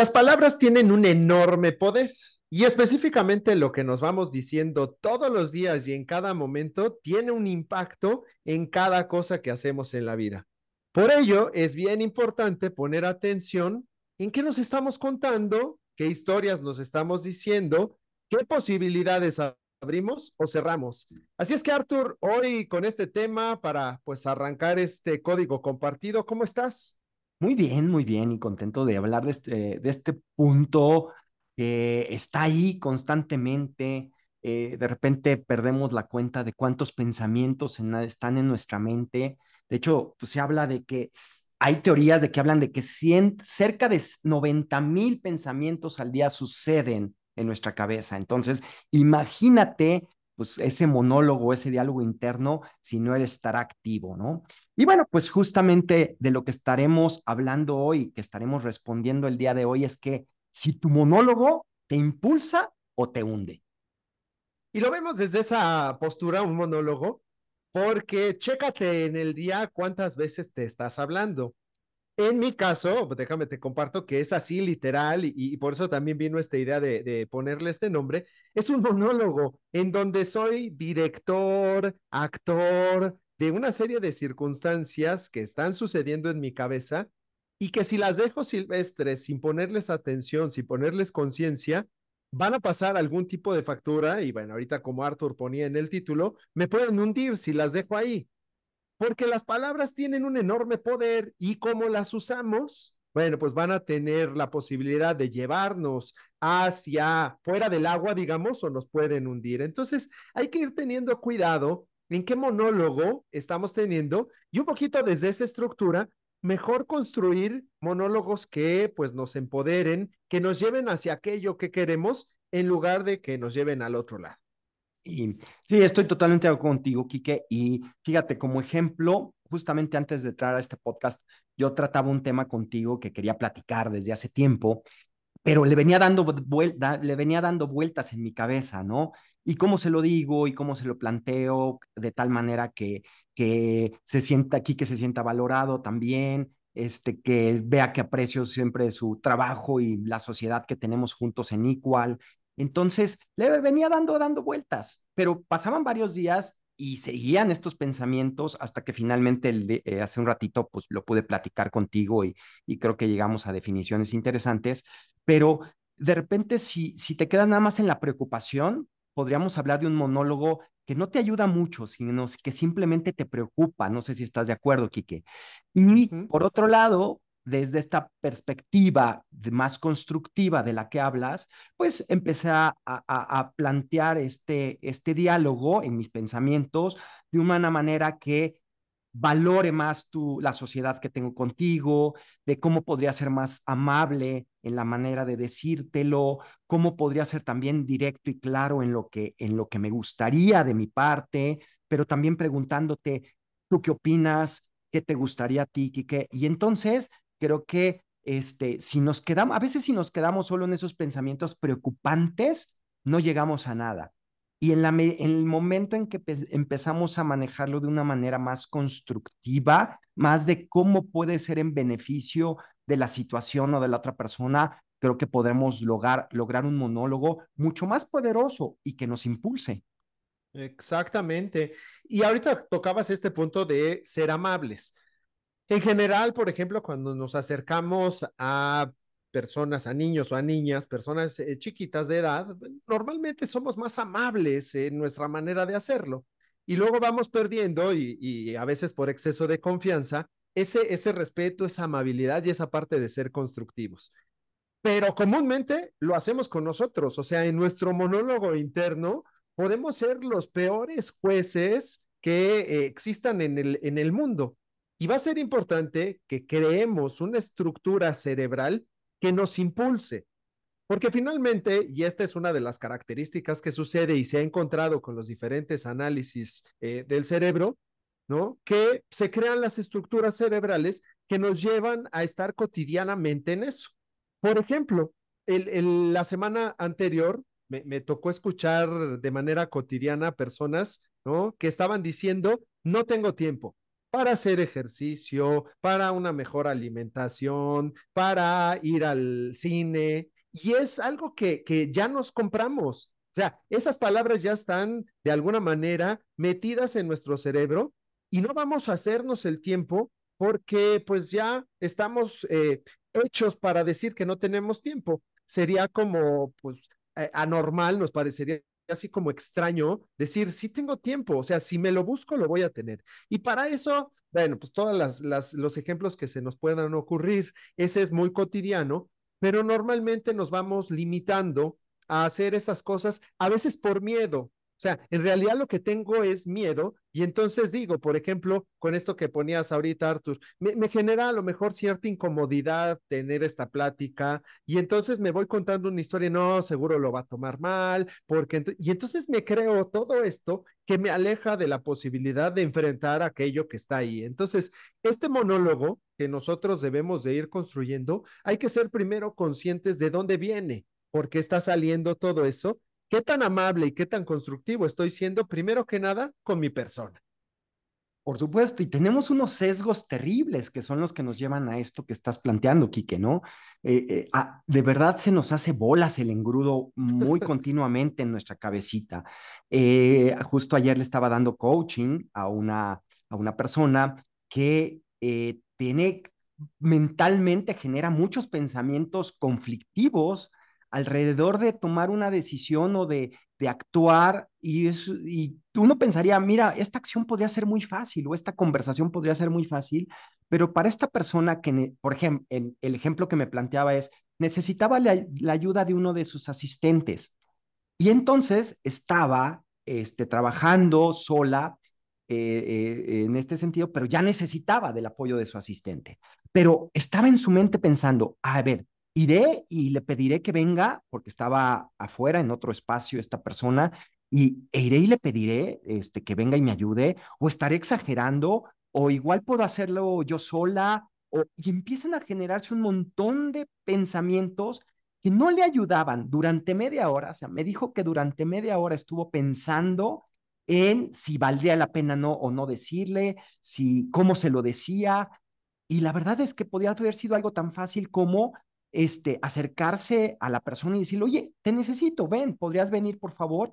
Las palabras tienen un enorme poder y específicamente lo que nos vamos diciendo todos los días y en cada momento tiene un impacto en cada cosa que hacemos en la vida. Por ello, es bien importante poner atención en qué nos estamos contando, qué historias nos estamos diciendo, qué posibilidades abrimos o cerramos. Así es que Arthur, hoy con este tema para pues arrancar este código compartido, ¿cómo estás? Muy bien, muy bien y contento de hablar de este, de este punto que está ahí constantemente. Eh, de repente perdemos la cuenta de cuántos pensamientos están en nuestra mente. De hecho, pues se habla de que hay teorías de que hablan de que cerca de 90 mil pensamientos al día suceden en nuestra cabeza. Entonces, imagínate pues ese monólogo, ese diálogo interno, si no eres estar activo, ¿no? Y bueno, pues justamente de lo que estaremos hablando hoy, que estaremos respondiendo el día de hoy, es que si tu monólogo te impulsa o te hunde. Y lo vemos desde esa postura, un monólogo, porque chécate en el día cuántas veces te estás hablando. En mi caso, déjame te comparto que es así literal y, por eso también vino esta idea de, de, ponerle este nombre. Es un monólogo en donde soy director, actor de una serie de circunstancias que están sucediendo en mi cabeza y que si las dejo silvestres sin ponerles atención, sin ponerles conciencia, van a pasar algún tipo de factura y bueno, ahorita como Arthur ponía en el título, me pueden hundir si las dejo ahí porque las palabras tienen un enorme poder y como las usamos, bueno, pues van a tener la posibilidad de llevarnos hacia fuera del agua, digamos, o nos pueden hundir. Entonces, hay que ir teniendo cuidado en qué monólogo estamos teniendo y un poquito desde esa estructura, mejor construir monólogos que pues nos empoderen, que nos lleven hacia aquello que queremos en lugar de que nos lleven al otro lado. Y sí, estoy totalmente contigo, Quique. Y fíjate, como ejemplo, justamente antes de entrar a este podcast, yo trataba un tema contigo que quería platicar desde hace tiempo, pero le venía dando, vuelta, le venía dando vueltas en mi cabeza, ¿no? Y cómo se lo digo y cómo se lo planteo de tal manera que, que se sienta aquí, que se sienta valorado también, este, que vea que aprecio siempre su trabajo y la sociedad que tenemos juntos en Equal entonces, le venía dando, dando vueltas, pero pasaban varios días y seguían estos pensamientos hasta que finalmente eh, hace un ratito pues lo pude platicar contigo y, y, creo que llegamos a definiciones interesantes, pero de repente si, si te quedas nada más en la preocupación, podríamos hablar de un monólogo que no te ayuda mucho, sino que simplemente te preocupa. No sé si estás de acuerdo, Quique. Y por otro lado, desde esta perspectiva más constructiva de la que hablas, pues empecé a, a, plantear este, este diálogo en mis pensamientos de una manera que valore más tu, la sociedad que tengo contigo, de cómo podría ser más amable en la manera de decírtelo, cómo podría ser también directo y claro en lo que, en lo que me gustaría de mi parte, pero también preguntándote, ¿tú qué opinas? ¿Qué te gustaría a ti, Kike? Y entonces creo que este, si nos quedamos, a veces si nos quedamos solo en esos pensamientos preocupantes, no llegamos a nada. Y en, la, en el momento en que empezamos a manejarlo de una manera más constructiva, más de cómo puede ser en beneficio de la situación o de la otra persona, creo que podremos lograr, lograr un monólogo mucho más poderoso y que nos impulse. Exactamente. Y ahorita tocabas este punto de ser amables. En general, por ejemplo, cuando nos acercamos a personas, a niños o a niñas, personas eh, chiquitas de edad, normalmente somos más amables en nuestra manera de hacerlo. Y luego vamos perdiendo, y, a veces por exceso de confianza, ese, ese respeto, esa amabilidad y esa parte de ser constructivos. Pero comúnmente lo hacemos con nosotros, o sea, en nuestro monólogo interno podemos ser los peores jueces que eh, existan en el, en el mundo. Y va a ser importante que creemos una estructura cerebral que nos impulse, porque finalmente, y esta es una de las características que sucede y se ha encontrado con los diferentes análisis eh, del cerebro, ¿no? Que se crean las estructuras cerebrales que nos llevan a estar cotidianamente en eso. Por ejemplo, el, la semana anterior me, me, tocó escuchar de manera cotidiana personas, ¿no? Que estaban diciendo, no tengo tiempo, para hacer ejercicio, para una mejor alimentación, para ir al cine, y es algo que, que ya nos compramos. O sea, esas palabras ya están de alguna manera metidas en nuestro cerebro y no vamos a hacernos el tiempo porque pues ya estamos eh, hechos para decir que no tenemos tiempo. Sería como pues eh, anormal, nos parecería así como extraño decir, sí tengo tiempo, o sea, si me lo busco, lo voy a tener. Y para eso, bueno, pues todos las, las, los ejemplos que se nos puedan ocurrir, ese es muy cotidiano, pero normalmente nos vamos limitando a hacer esas cosas, a veces por miedo, sea, en realidad lo que tengo es miedo y entonces digo, por ejemplo, con esto que ponías ahorita, Arthur, me, me, genera a lo mejor cierta incomodidad tener esta plática y entonces me voy contando una historia, no, seguro lo va a tomar mal, porque y entonces me creo todo esto que me aleja de la posibilidad de enfrentar aquello que está ahí. Entonces, este monólogo que nosotros debemos de ir construyendo, hay que ser primero conscientes de dónde viene, por qué está saliendo todo eso qué tan amable y qué tan constructivo estoy siendo, primero que nada, con mi persona. Por supuesto, y tenemos unos sesgos terribles que son los que nos llevan a esto que estás planteando, Quique, ¿no? Eh, eh, ah, de verdad se nos hace bolas el engrudo muy continuamente en nuestra cabecita. Eh, justo ayer le estaba dando coaching a una, a una persona que tiene mentalmente genera muchos pensamientos conflictivos alrededor de tomar una decisión o de, de actuar y, es, y uno pensaría, mira, esta acción podría ser muy fácil o esta conversación podría ser muy fácil, pero para esta persona que, por ejemplo, el, ejemplo que me planteaba es, necesitaba la, la, ayuda de uno de sus asistentes y entonces estaba este, trabajando sola eh, eh, en este sentido, pero ya necesitaba del apoyo de su asistente. Pero estaba en su mente pensando, a ver, iré y le pediré que venga, porque estaba afuera en otro espacio esta persona, y e iré y le pediré este, que venga y me ayude, o estaré exagerando, o igual puedo hacerlo yo sola, o, y empiezan a generarse un montón de pensamientos que no le ayudaban durante media hora, o sea, me dijo que durante media hora estuvo pensando en si valdría la pena no o no decirle, si cómo se lo decía, y la verdad es que podía haber sido algo tan fácil como este, acercarse a la persona y decirle, oye, te necesito, ven, ¿podrías venir, por favor?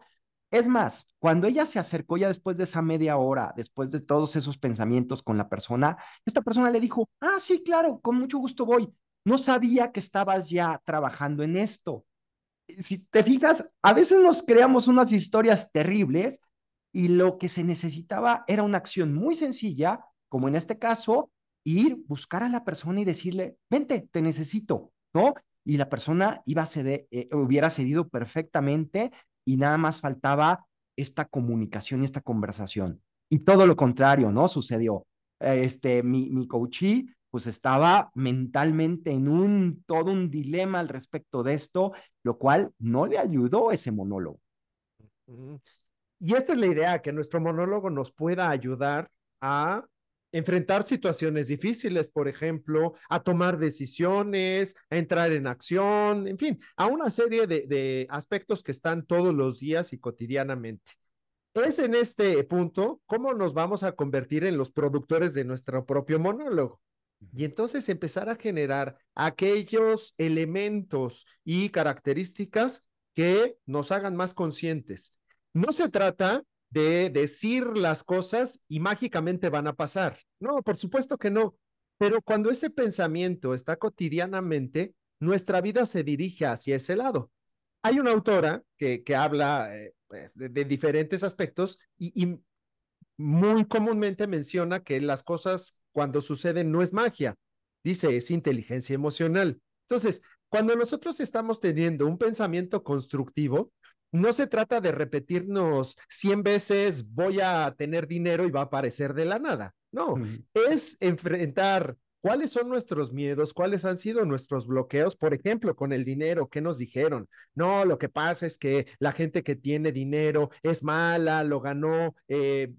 Es más, cuando ella se acercó ya después de esa media hora, después de todos esos pensamientos con la persona, esta persona le dijo, ah, sí, claro, con mucho gusto voy. No sabía que estabas ya trabajando en esto. Si te fijas, a veces nos creamos unas historias terribles y lo que se necesitaba era una acción muy sencilla, como en este caso, ir, buscar a la persona y decirle, vente, te necesito. ¿No? Y la persona iba a ceder, eh, hubiera cedido perfectamente y nada más faltaba esta comunicación y esta conversación. Y todo lo contrario, ¿no? Sucedió. Este, mi, mi coachee, pues estaba mentalmente en un, todo un dilema al respecto de esto, lo cual no le ayudó ese monólogo. Y esta es la idea, que nuestro monólogo nos pueda ayudar a enfrentar situaciones difíciles, por ejemplo, a tomar decisiones, a entrar en acción, en fin, a una serie de, de, aspectos que están todos los días y cotidianamente. Es en este punto cómo nos vamos a convertir en los productores de nuestro propio monólogo. Y entonces empezar a generar aquellos elementos y características que nos hagan más conscientes. No se trata de decir las cosas y mágicamente van a pasar. No, por supuesto que no. Pero cuando ese pensamiento está cotidianamente, nuestra vida se dirige hacia ese lado. Hay una autora que, que habla eh, pues, de, diferentes aspectos y, y muy comúnmente menciona que las cosas cuando suceden no es magia, dice es inteligencia emocional. Entonces, cuando nosotros estamos teniendo un pensamiento constructivo, no se trata de repetirnos 100 veces voy a tener dinero y va a aparecer de la nada. No, mm. es enfrentar cuáles son nuestros miedos, cuáles han sido nuestros bloqueos, por ejemplo, con el dinero, ¿qué nos dijeron? No, lo que pasa es que la gente que tiene dinero es mala, lo ganó eh,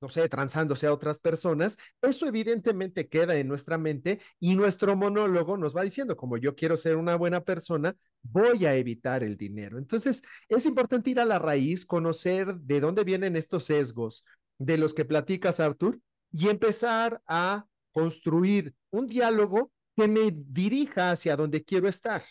no sé, transándose a otras personas, eso evidentemente queda en nuestra mente y nuestro monólogo nos va diciendo, como yo quiero ser una buena persona, voy a evitar el dinero. Entonces, es importante ir a la raíz, conocer de dónde vienen estos sesgos de los que platicas, Arthur, y empezar a construir un diálogo que me dirija hacia donde quiero estar.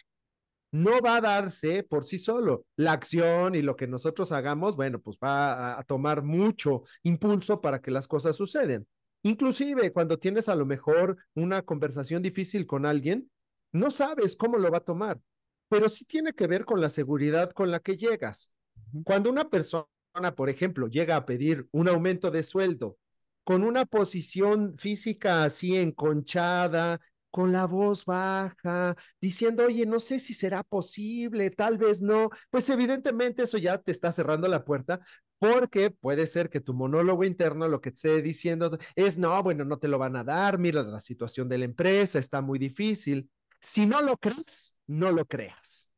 No va a darse por sí solo. La acción y lo que nosotros hagamos, bueno, pues va a, a tomar mucho impulso para que las cosas sucedan. Inclusive cuando tienes a lo mejor una conversación difícil con alguien, no sabes cómo lo va a tomar, pero sí tiene que ver con la seguridad con la que llegas. Cuando una persona, por ejemplo, llega a pedir un aumento de sueldo con una posición física así enconchada, con la voz baja, diciendo, oye, no sé si será posible, tal vez no, pues evidentemente eso ya te está cerrando la puerta porque puede ser que tu monólogo interno lo que te esté diciendo es, no, bueno, no te lo van a dar, mira la situación de la empresa, está muy difícil. Si no lo crees, no lo creas.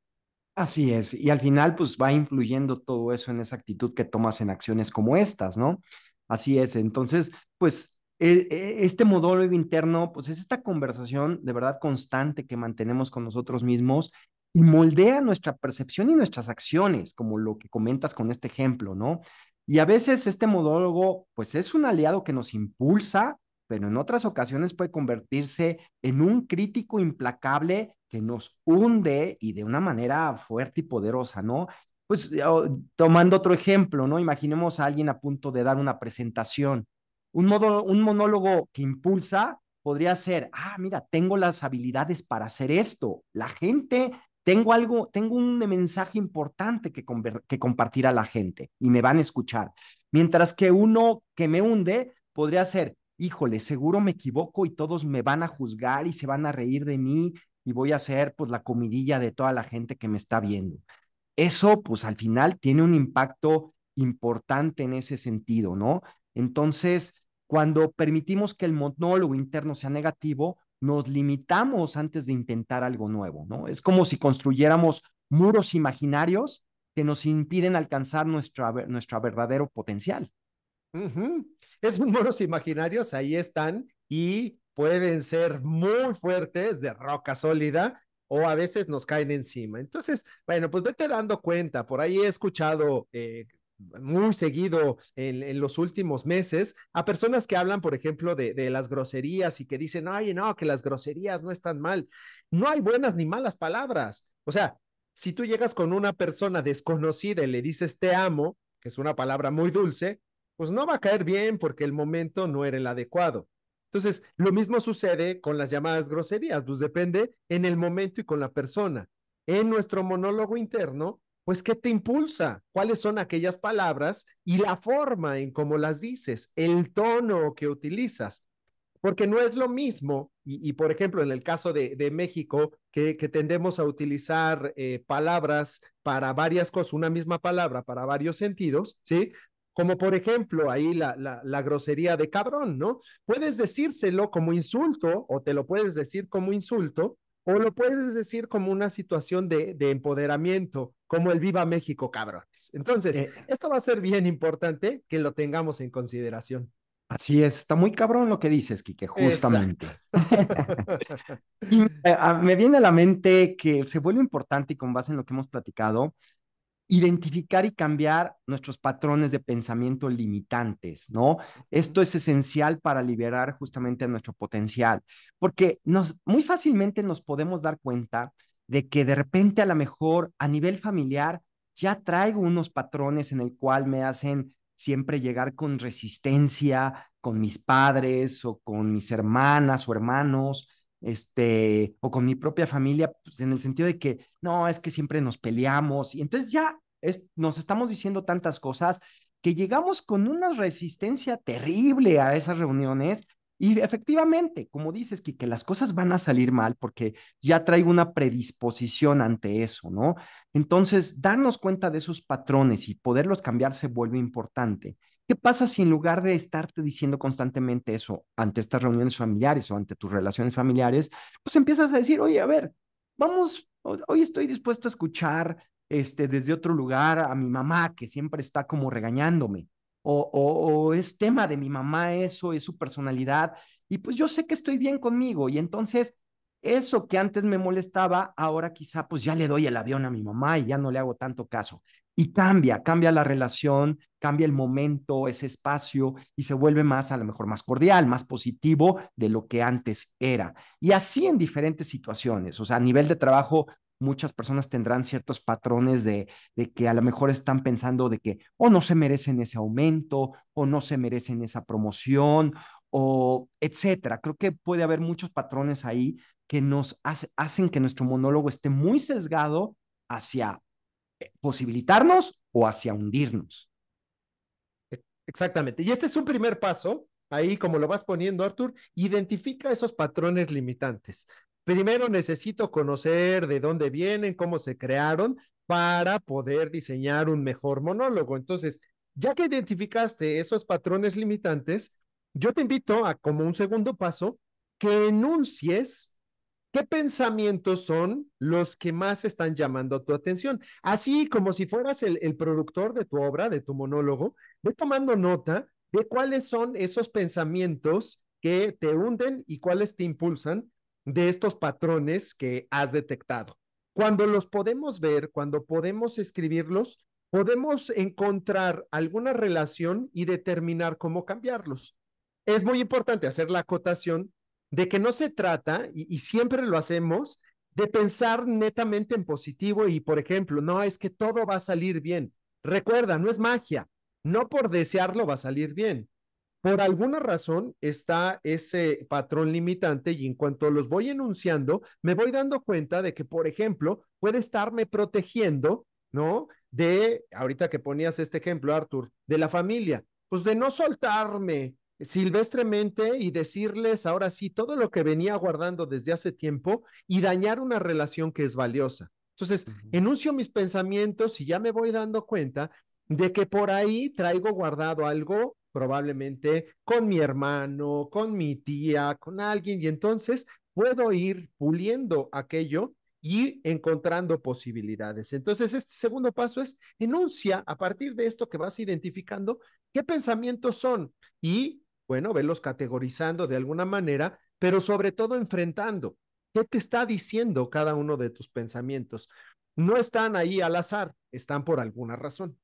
Así es, y al final pues va influyendo todo eso en esa actitud que tomas en acciones como estas, ¿no? Así es, entonces, pues este monólogo interno, pues es esta conversación de verdad constante que mantenemos con nosotros mismos y moldea nuestra percepción y nuestras acciones, como lo que comentas con este ejemplo, ¿no? Y a veces este monólogo, pues es un aliado que nos impulsa, pero en otras ocasiones puede convertirse en un crítico implacable que nos hunde y de una manera fuerte y poderosa, ¿no? Pues tomando otro ejemplo, ¿no? Imaginemos a alguien a punto de dar una presentación. Un, modo, un monólogo que impulsa podría ser, ah, mira, tengo las habilidades para hacer esto. La gente tengo algo, tengo un mensaje importante que, que compartir a la gente y me van a escuchar. Mientras que uno que me hunde podría ser, híjole, seguro me equivoco y todos me van a juzgar y se van a reír de mí y voy a ser pues la comidilla de toda la gente que me está viendo. Eso pues al final tiene un impacto importante en ese sentido, ¿no? Entonces, cuando permitimos que el monólogo interno sea negativo, nos limitamos antes de intentar algo nuevo, ¿no? Es como si construyéramos muros imaginarios que nos impiden alcanzar nuestra, nuestro verdadero potencial. Esos muros imaginarios ahí están y pueden ser muy fuertes de roca sólida o a veces nos caen encima. Entonces, bueno, pues vete dando cuenta. Por ahí he escuchado eh, muy seguido en, en, los últimos meses a personas que hablan, por ejemplo, de, de, las groserías y que dicen, ay, no, que las groserías no están mal. No hay buenas ni malas palabras. O sea, si tú llegas con una persona desconocida y le dices te amo, que es una palabra muy dulce, pues no va a caer bien porque el momento no era el adecuado. Entonces, lo mismo sucede con las llamadas groserías, pues depende en el momento y con la persona. En nuestro monólogo interno, pues, ¿qué te impulsa? ¿Cuáles son aquellas palabras y la forma en cómo las dices, el tono que utilizas? Porque no es lo mismo, y, por ejemplo, en el caso de, de México, que, tendemos a utilizar eh, palabras para varias cosas, una misma palabra para varios sentidos, ¿sí? Como por ejemplo ahí la, la, grosería de cabrón, ¿no? Puedes decírselo como insulto o te lo puedes decir como insulto, o lo puedes decir como una situación de, de empoderamiento, como el Viva México, cabrones. Entonces, eh, esto va a ser bien importante que lo tengamos en consideración. Así es, está muy cabrón lo que dices, Quique, justamente. y, eh, me viene a la mente que se vuelve importante y con base en lo que hemos platicado, identificar y cambiar nuestros patrones de pensamiento limitantes, ¿no? Esto es esencial para liberar justamente nuestro potencial, porque nos, muy fácilmente nos podemos dar cuenta de que de repente a lo mejor a nivel familiar ya traigo unos patrones en el cual me hacen siempre llegar con resistencia con mis padres o con mis hermanas o hermanos, este, o con mi propia familia, pues en el sentido de que no, es que siempre nos peleamos y entonces ya es, nos estamos diciendo tantas cosas que llegamos con una resistencia terrible a esas reuniones y efectivamente, como dices, que, las cosas van a salir mal porque ya traigo una predisposición ante eso, ¿no? Entonces, darnos cuenta de esos patrones y poderlos cambiar se vuelve importante. ¿Qué pasa si en lugar de estarte diciendo constantemente eso ante estas reuniones familiares o ante tus relaciones familiares, pues empiezas a decir, oye, a ver, vamos, hoy estoy dispuesto a escuchar este, desde otro lugar a mi mamá que siempre está como regañándome o, es tema de mi mamá eso, es su personalidad, y pues yo sé que estoy bien conmigo, y entonces eso que antes me molestaba, ahora quizá pues ya le doy el avión a mi mamá y ya no le hago tanto caso. y cambia, cambia la relación, cambia el momento, ese espacio y se vuelve más, a lo mejor, más cordial, más positivo de lo que antes era. Y así en diferentes situaciones, o sea, a nivel de trabajo, muchas personas tendrán ciertos patrones de, de que a lo mejor están pensando de que o no se merecen ese aumento o no se merecen esa promoción o etcétera. Creo que puede haber muchos patrones ahí que nos hacen que nuestro monólogo esté muy sesgado hacia eh, posibilitarnos o hacia hundirnos. Exactamente. Y este es un primer paso. Ahí, como lo vas poniendo, Artur, identifica esos patrones limitantes. Primero necesito conocer de dónde vienen, cómo se crearon, para poder diseñar un mejor monólogo. Entonces, ya que identificaste esos patrones limitantes, yo te invito a, como un segundo paso, que enuncies qué pensamientos son los que más están llamando tu atención. Así como si fueras el, productor de tu obra, de tu monólogo, ve tomando nota de cuáles son esos pensamientos que te hunden y cuáles te impulsan de estos patrones que has detectado. Cuando los podemos ver, cuando podemos escribirlos, podemos encontrar alguna relación y determinar cómo cambiarlos. Es muy importante hacer la acotación de que no se trata, y, y siempre lo hacemos, de pensar netamente en positivo y, por ejemplo, no es que todo va a salir bien. Recuerda, no es magia. No por desearlo va a salir bien por alguna razón está ese patrón limitante y en cuanto los voy enunciando, me voy dando cuenta de que, por ejemplo, puede estarme protegiendo, ¿no? De, ahorita que ponías este ejemplo, Arthur, de la familia, pues de no soltarme silvestremente y decirles ahora sí todo lo que venía guardando desde hace tiempo y dañar una relación que es valiosa. Entonces, enuncio mis pensamientos y ya me voy dando cuenta de que por ahí traigo guardado algo probablemente con mi hermano, con mi tía, con alguien, y entonces puedo ir puliendo aquello y encontrando posibilidades. Entonces, este segundo paso es enuncia a partir de esto que vas identificando qué pensamientos son y, bueno, velos categorizando de alguna manera, pero sobre todo enfrentando qué te está diciendo cada uno de tus pensamientos. No están ahí al azar, están por alguna razón.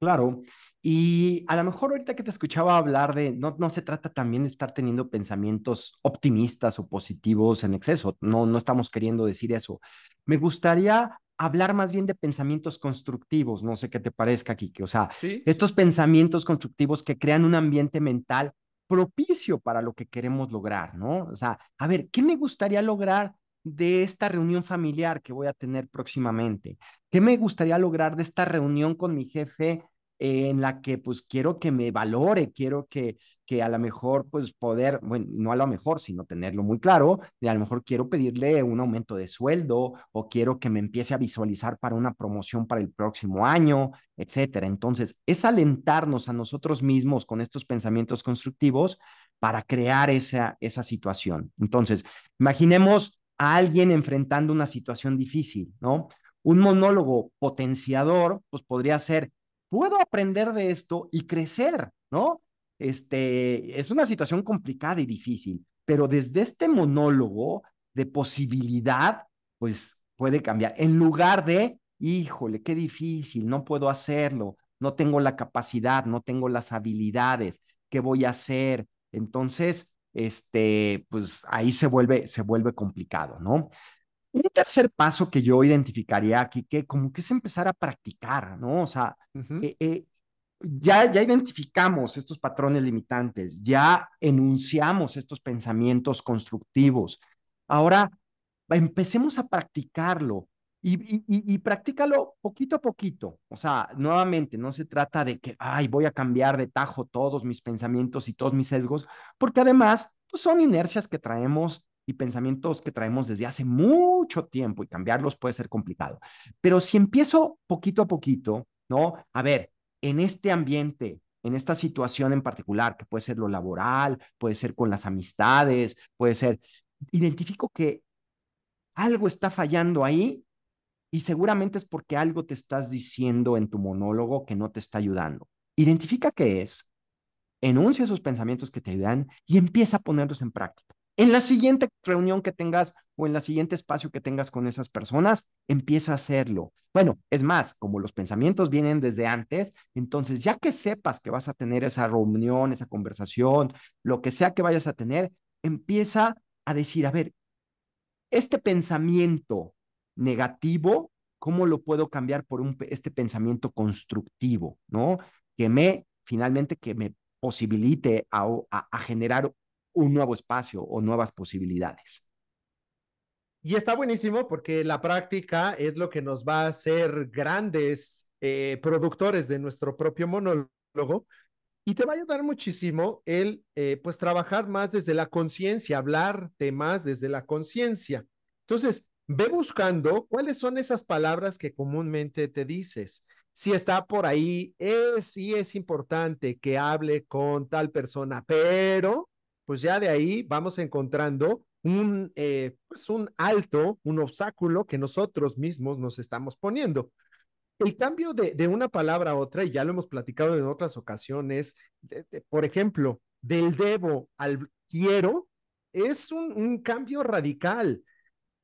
Claro, y a lo mejor ahorita que te escuchaba hablar de, no, no se trata también de estar teniendo pensamientos optimistas o positivos en exceso, no, no estamos queriendo decir eso. Me gustaría hablar más bien de pensamientos constructivos, no sé qué te parezca, Kike, o sea, estos pensamientos constructivos que crean un ambiente mental propicio para lo que queremos lograr, ¿no? O sea, a ver, ¿qué me gustaría lograr de esta reunión familiar que voy a tener próximamente? ¿Qué me gustaría lograr de esta reunión con mi jefe en la que pues quiero que me valore, quiero que, que a lo mejor pues poder, bueno, no a lo mejor, sino tenerlo muy claro, de a lo mejor quiero pedirle un aumento de sueldo o quiero que me empiece a visualizar para una promoción para el próximo año, etcétera. Entonces, es alentarnos a nosotros mismos con estos pensamientos constructivos para crear esa, esa situación. Entonces, imaginemos a alguien enfrentando una situación difícil, ¿no? Un monólogo potenciador, pues podría ser, puedo aprender de esto y crecer, ¿no? Este, es una situación complicada y difícil, pero desde este monólogo de posibilidad, pues puede cambiar. En lugar de, híjole, qué difícil, no puedo hacerlo, no tengo la capacidad, no tengo las habilidades, ¿qué voy a hacer? Entonces, este, pues ahí se vuelve, se vuelve complicado, ¿no? Un tercer paso que yo identificaría aquí, que como que es empezar a practicar, ¿no? O sea, eh, eh, ya, ya identificamos estos patrones limitantes, ya enunciamos estos pensamientos constructivos. Ahora, empecemos a practicarlo y, y, y, practícalo poquito a poquito. O sea, nuevamente, no se trata de que, ay, voy a cambiar de tajo todos mis pensamientos y todos mis sesgos, porque además pues son inercias que traemos y pensamientos que traemos desde hace mucho tiempo y cambiarlos puede ser complicado. Pero si empiezo poquito a poquito, ¿no? A ver, en este ambiente, en esta situación en particular, que puede ser lo laboral, puede ser con las amistades, puede ser, identifico que algo está fallando ahí y seguramente es porque algo te estás diciendo en tu monólogo que no te está ayudando. Identifica qué es, enuncia esos pensamientos que te ayudan y empieza a ponerlos en práctica En la siguiente reunión que tengas o en la siguiente espacio que tengas con esas personas, empieza a hacerlo. Bueno, es más, como los pensamientos vienen desde antes, entonces ya que sepas que vas a tener esa reunión, esa conversación, lo que sea que vayas a tener, empieza a decir, a ver, este pensamiento negativo, ¿cómo lo puedo cambiar por un, este pensamiento constructivo, ¿no? Que me, finalmente, que me posibilite a, generar un nuevo espacio o nuevas posibilidades. Y está buenísimo porque la práctica es lo que nos va a hacer grandes eh, productores de nuestro propio monólogo y te va a ayudar muchísimo el, eh, pues, trabajar más desde la conciencia, hablar más desde la conciencia. Entonces, ve buscando cuáles son esas palabras que comúnmente te dices. Si está por ahí, es, sí es importante que hable con tal persona, pero pues ya de ahí vamos encontrando un, eh, pues un alto, un obstáculo que nosotros mismos nos estamos poniendo. El cambio de, de, una palabra a otra, y ya lo hemos platicado en otras ocasiones, por ejemplo, del debo al quiero, es un, un cambio radical.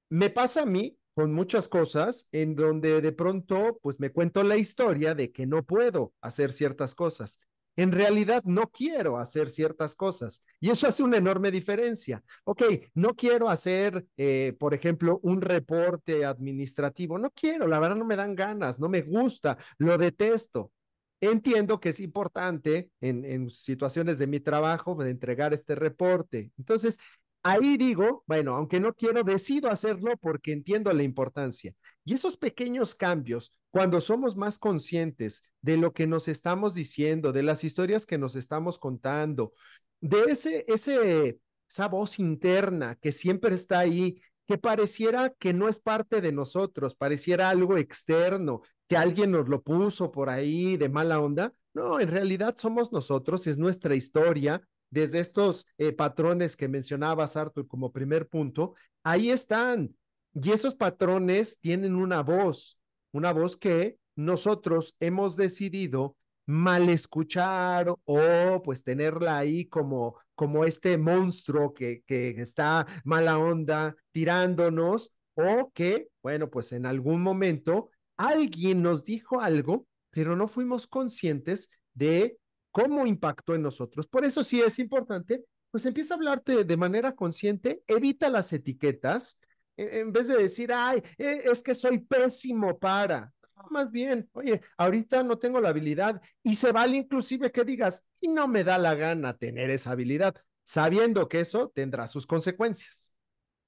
Me pasa a mí con muchas cosas en donde de pronto pues me cuento la historia de que no puedo hacer ciertas cosas. En realidad no quiero hacer ciertas cosas y eso hace una enorme diferencia. Ok, no quiero hacer, eh, por ejemplo, un reporte administrativo. No quiero, la verdad no me dan ganas, no me gusta, lo detesto. Entiendo que es importante en, en situaciones de mi trabajo de entregar este reporte. Entonces, ahí digo, bueno, aunque no quiero, decido hacerlo porque entiendo la importancia. Y esos pequeños cambios, cuando somos más conscientes de lo que nos estamos diciendo, de las historias que nos estamos contando, de ese, ese, esa voz interna que siempre está ahí, que pareciera que no es parte de nosotros, pareciera algo externo, que alguien nos lo puso por ahí de mala onda. No, en realidad somos nosotros, es nuestra historia, desde estos eh, patrones que mencionabas, Arthur, como primer punto, ahí están. Y esos patrones tienen una voz, una voz que nosotros hemos decidido mal escuchar o pues tenerla ahí como, como este monstruo que, que está mala onda tirándonos o que, bueno, pues en algún momento alguien nos dijo algo, pero no fuimos conscientes de cómo impactó en nosotros. Por eso sí es importante, pues empieza a hablarte de manera consciente, evita las etiquetas, e, en vez de decir, ay, e, es que soy pésimo para. más bien, oye, ahorita no tengo la habilidad y se vale inclusive que digas, y no me da la gana tener esa habilidad, sabiendo que eso tendrá sus consecuencias.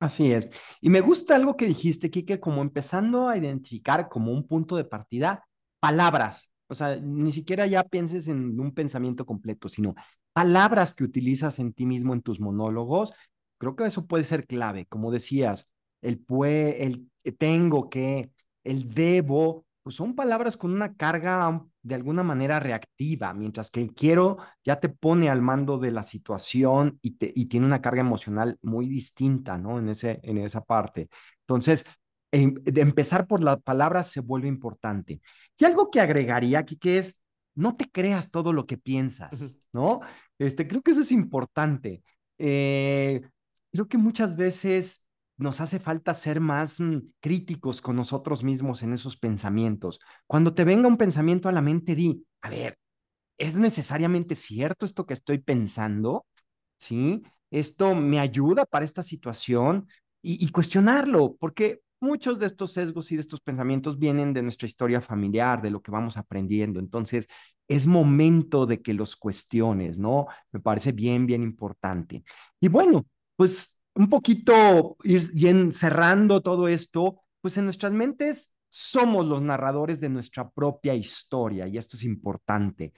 Así es. Y me gusta algo que dijiste, Kike, como empezando a identificar como un punto de partida palabras. O sea, ni siquiera ya pienses en un pensamiento completo, sino palabras que utilizas en ti mismo en tus monólogos. Creo que eso puede ser clave. Como decías, el puede, el tengo que, el debo, pues son palabras con una carga de alguna manera reactiva, mientras que el quiero ya te pone al mando de la situación y, te, y tiene una carga emocional muy distinta, ¿no? En, ese, en esa parte. Entonces, de empezar por la palabra se vuelve importante. Y algo que agregaría aquí que es, no te creas todo lo que piensas, ¿no? Este, creo que eso es importante. Eh, creo que muchas veces nos hace falta ser más mm, críticos con nosotros mismos en esos pensamientos. Cuando te venga un pensamiento a la mente, di, a ver, ¿es necesariamente cierto esto que estoy pensando? ¿Sí? ¿Esto me ayuda para esta situación? Y, y cuestionarlo, porque muchos de estos sesgos y de estos pensamientos vienen de nuestra historia familiar, de lo que vamos aprendiendo. Entonces, es momento de que los cuestiones, ¿no? Me parece bien, bien importante. Y bueno, pues un poquito ir cerrando todo esto, pues en nuestras mentes somos los narradores de nuestra propia historia y esto es importante.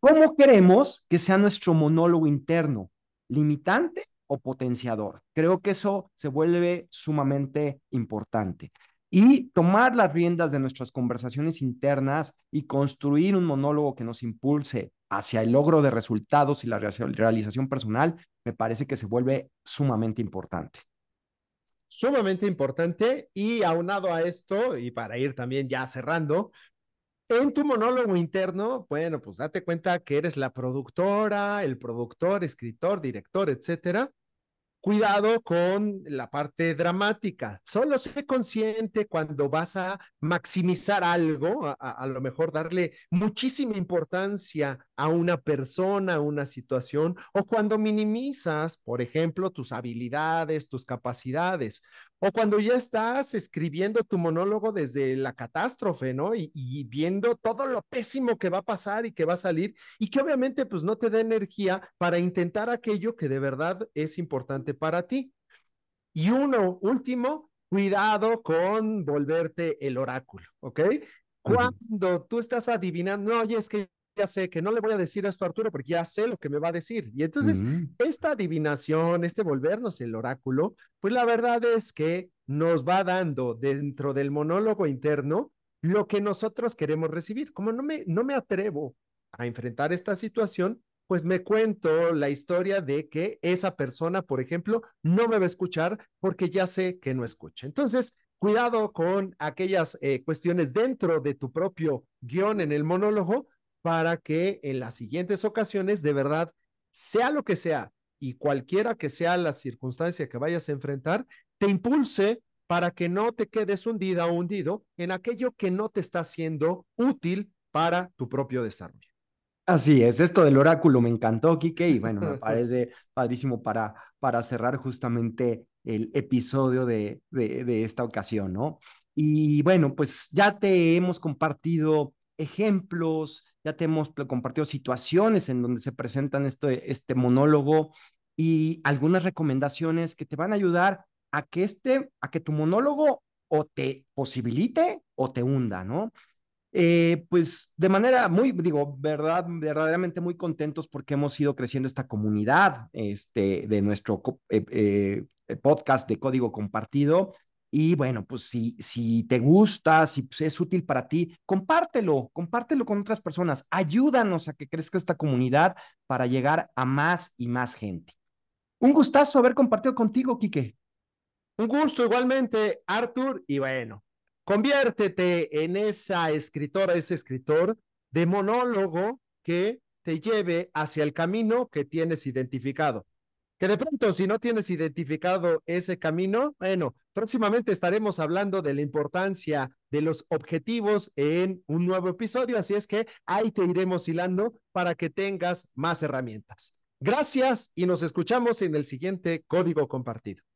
¿Cómo queremos que sea nuestro monólogo interno? ¿Limitante o potenciador. Creo que eso se vuelve sumamente importante. Y tomar las riendas de nuestras conversaciones internas y construir un monólogo que nos impulse hacia el logro de resultados y la realización personal, me parece que se vuelve sumamente importante. Sumamente importante y aunado a esto, y para ir también ya cerrando, en tu monólogo interno, bueno, pues date cuenta que eres la productora, el productor, escritor, director, etcétera, cuidado con la parte dramática. Solo sé consciente cuando vas a maximizar algo, a, a, lo mejor darle muchísima importancia a una persona, a una situación, o cuando minimizas, por ejemplo, tus habilidades, tus capacidades, o cuando ya estás escribiendo tu monólogo desde la catástrofe, ¿no? Y, y, viendo todo lo pésimo que va a pasar y que va a salir, y que obviamente pues no te da energía para intentar aquello que de verdad es importante para ti. Y uno, último, cuidado con volverte el oráculo, ¿ok? Cuando tú estás adivinando, no, oye, es que ya sé que no le voy a decir esto a Arturo porque ya sé lo que me va a decir. Y entonces, mm. esta adivinación, este volvernos el oráculo, pues la verdad es que nos va dando dentro del monólogo interno lo que nosotros queremos recibir. Como no me, no me atrevo a enfrentar esta situación, pues me cuento la historia de que esa persona, por ejemplo, no me va a escuchar porque ya sé que no escucha. Entonces, cuidado con aquellas eh, cuestiones dentro de tu propio guion en el monólogo para que en las siguientes ocasiones, de verdad, sea lo que sea y cualquiera que sea la circunstancia que vayas a enfrentar, te impulse para que no te quedes hundida o hundido en aquello que no te está siendo útil para tu propio desarrollo. Así es, esto del oráculo me encantó, Quique, y bueno, me parece padrísimo para, para cerrar justamente el episodio de, de, de, esta ocasión, ¿no? Y bueno, pues ya te hemos compartido ejemplos, ya te hemos compartido situaciones en donde se presentan este, este monólogo y algunas recomendaciones que te van a ayudar a que este, a que tu monólogo o te posibilite o te hunda, ¿no? Eh, pues de manera muy, digo, verdad, verdaderamente muy contentos porque hemos ido creciendo esta comunidad este, de nuestro eh, eh, podcast de código compartido. Y bueno, pues si, si te gusta, si pues, es útil para ti, compártelo, compártelo con otras personas. Ayúdanos a que crezca esta comunidad para llegar a más y más gente. Un gustazo haber compartido contigo, Quique. Un gusto igualmente, Arthur. Y bueno, Conviértete en esa escritora, ese escritor de monólogo que te lleve hacia el camino que tienes identificado. Que de pronto, si no tienes identificado ese camino, bueno, próximamente estaremos hablando de la importancia de los objetivos en un nuevo episodio, así es que ahí te iremos hilando para que tengas más herramientas. Gracias y nos escuchamos en el siguiente código compartido.